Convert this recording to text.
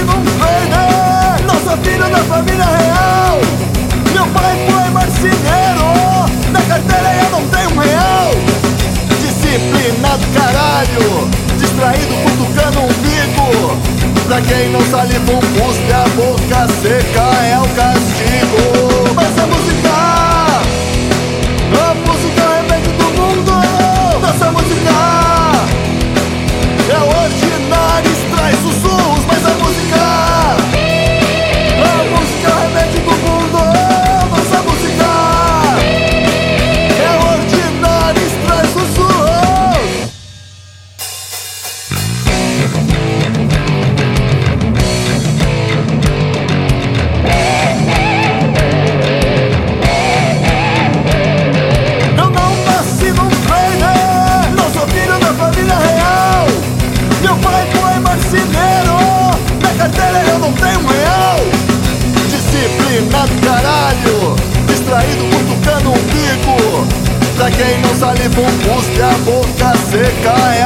Eu não trailer Não sou filho da família real. Meu pai foi marceneiro. Na carteira eu não tenho um real. Disciplinado caralho. Distraído cutucando um bico Pra quem não saliva um cuspe A boca seca é o castigo Disciplinado caralho. Distraído cutucando um bico Pra quem não saliva um A boca seca